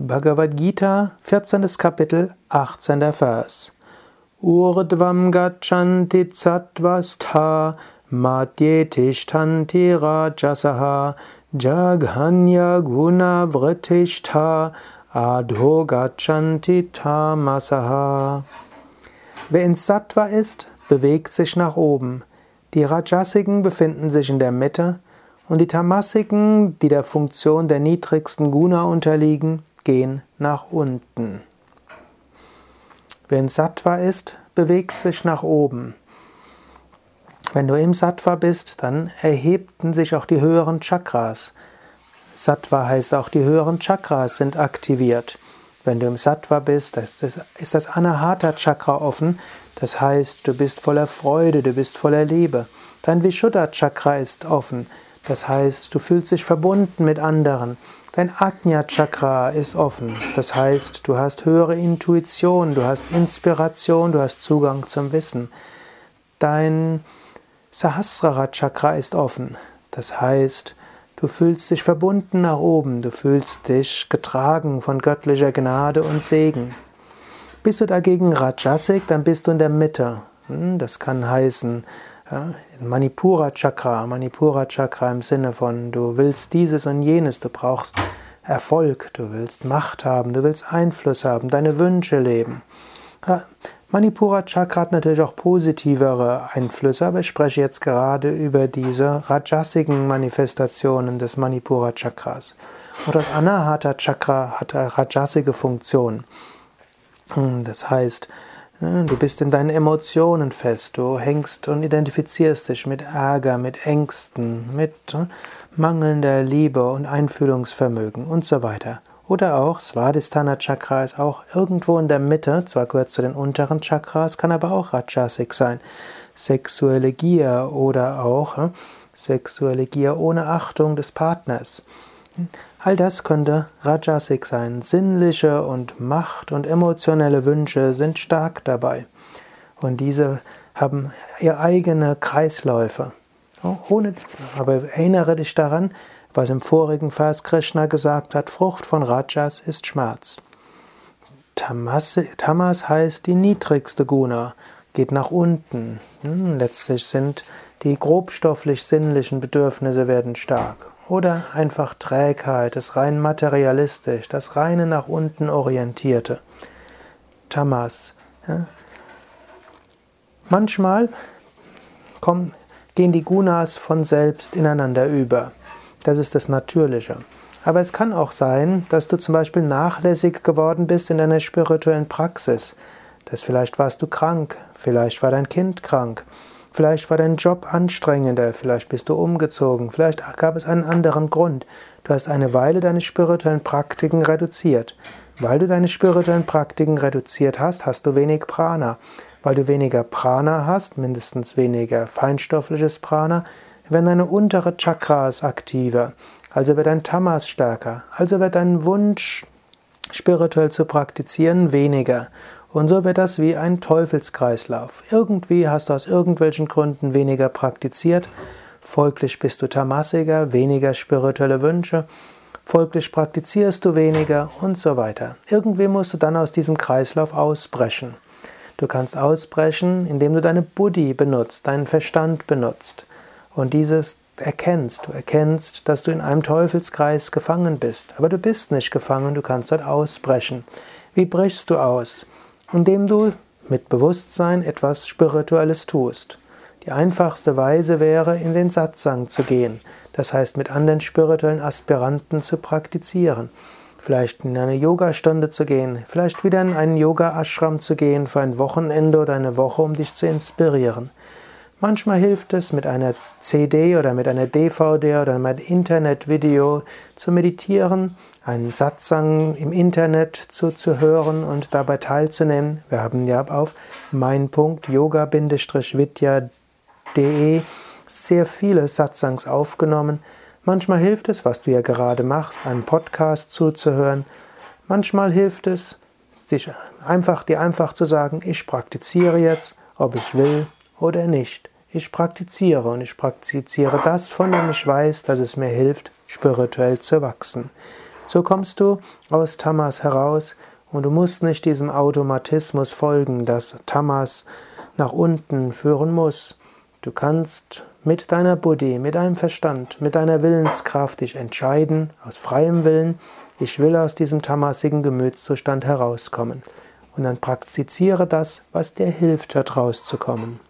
Bhagavad Gita, 14. Kapitel, 18. Vers. Urdvam gachanti sattvastha madhye tishtanti rajasaha jaghanya guna vritishta adho gachanti tamasaha. Wer in Sattva ist, bewegt sich nach oben. Die Rajasiken befinden sich in der Mitte und die Tamasiken, die der Funktion der niedrigsten Guna unterliegen, gehen nach unten. Wenn Sattva ist, bewegt sich nach oben. Wenn du im Sattva bist, dann erhebten sich auch die höheren Chakras. Sattva heißt auch, die höheren Chakras sind aktiviert. Wenn du im Sattva bist, ist das Anahata Chakra offen. Das heißt, du bist voller Freude, du bist voller Liebe. Dein Vishuddha Chakra ist offen. Das heißt, du fühlst dich verbunden mit anderen. Dein Ajna Chakra ist offen. Das heißt, du hast höhere Intuition, du hast Inspiration, du hast Zugang zum Wissen. Dein Sahasrara Chakra ist offen. Das heißt, du fühlst dich verbunden nach oben, du fühlst dich getragen von göttlicher Gnade und Segen. Bist du dagegen Rajasik, dann bist du in der Mitte. Hm, das kann heißen, ja, Manipura Chakra, Manipura Chakra im Sinne von, du willst dieses und jenes, du brauchst Erfolg, du willst Macht haben, du willst Einfluss haben, deine Wünsche leben. Manipura Chakra hat natürlich auch positivere Einflüsse, aber ich spreche jetzt gerade über diese rajasigen Manifestationen des Manipura Chakras. Und das Anahata Chakra hat rajasige Funktion. Hm, das heißt, Du bist in deinen Emotionen fest, du hängst und identifizierst dich mit Ärger, mit Ängsten, mit äh, mangelnder Liebe und Einfühlungsvermögen und so weiter. Oder auch Svadhisthana Chakra ist auch irgendwo in der Mitte, zwar gehört zu den unteren Chakras, kann aber auch Rajasik sein. Sexuelle Gier oder auch äh, sexuelle Gier ohne Achtung des Partners. All das könnte Rajasik sein. Sinnliche und Macht und emotionelle Wünsche sind stark dabei. Und diese haben ihre eigene Kreisläufe. Ohne, aber erinnere dich daran, was im vorigen Vers Krishna gesagt hat, Frucht von Rajas ist Schmerz. Tamas, Tamas heißt die niedrigste Guna, geht nach unten. Hm, letztlich sind die grobstofflich-sinnlichen Bedürfnisse werden stark oder einfach Trägheit, das rein materialistisch, das reine nach unten orientierte. Tamas. Ja. Manchmal kommen, gehen die Gunas von selbst ineinander über. Das ist das Natürliche. Aber es kann auch sein, dass du zum Beispiel nachlässig geworden bist in deiner spirituellen Praxis. Dass vielleicht warst du krank, vielleicht war dein Kind krank, Vielleicht war dein Job anstrengender, vielleicht bist du umgezogen, vielleicht gab es einen anderen Grund. Du hast eine Weile deine spirituellen Praktiken reduziert. Weil du deine spirituellen Praktiken reduziert hast, hast du wenig Prana. Weil du weniger Prana hast, mindestens weniger feinstoffliches Prana, werden deine untere Chakras aktiver. Also wird dein Tamas stärker. Also wird dein Wunsch, spirituell zu praktizieren, weniger. Und so wird das wie ein Teufelskreislauf. Irgendwie hast du aus irgendwelchen Gründen weniger praktiziert, folglich bist du tamasiger, weniger spirituelle Wünsche, folglich praktizierst du weniger und so weiter. Irgendwie musst du dann aus diesem Kreislauf ausbrechen. Du kannst ausbrechen, indem du deine Buddhi benutzt, deinen Verstand benutzt und dieses erkennst. Du erkennst, dass du in einem Teufelskreis gefangen bist. Aber du bist nicht gefangen, du kannst dort ausbrechen. Wie brichst du aus? Indem du mit Bewusstsein etwas Spirituelles tust. Die einfachste Weise wäre, in den Satsang zu gehen, das heißt mit anderen spirituellen Aspiranten zu praktizieren. Vielleicht in eine Yogastunde zu gehen, vielleicht wieder in einen Yoga-Ashram zu gehen für ein Wochenende oder eine Woche, um dich zu inspirieren. Manchmal hilft es, mit einer CD oder mit einer DVD oder mit einem Internetvideo zu meditieren, einen Satsang im Internet zuzuhören und dabei teilzunehmen. Wir haben ja auf mein.yoga-vidya.de sehr viele Satsangs aufgenommen. Manchmal hilft es, was du ja gerade machst, einen Podcast zuzuhören. Manchmal hilft es, dich einfach, dir einfach zu sagen, ich praktiziere jetzt, ob ich will oder nicht. Ich praktiziere und ich praktiziere das, von dem ich weiß, dass es mir hilft, spirituell zu wachsen. So kommst du aus Tamas heraus und du musst nicht diesem Automatismus folgen, dass Tamas nach unten führen muss. Du kannst mit deiner Buddhi, mit deinem Verstand, mit deiner Willenskraft dich entscheiden, aus freiem Willen, ich will aus diesem tamasigen Gemütszustand herauskommen. Und dann praktiziere das, was dir hilft, dort rauszukommen.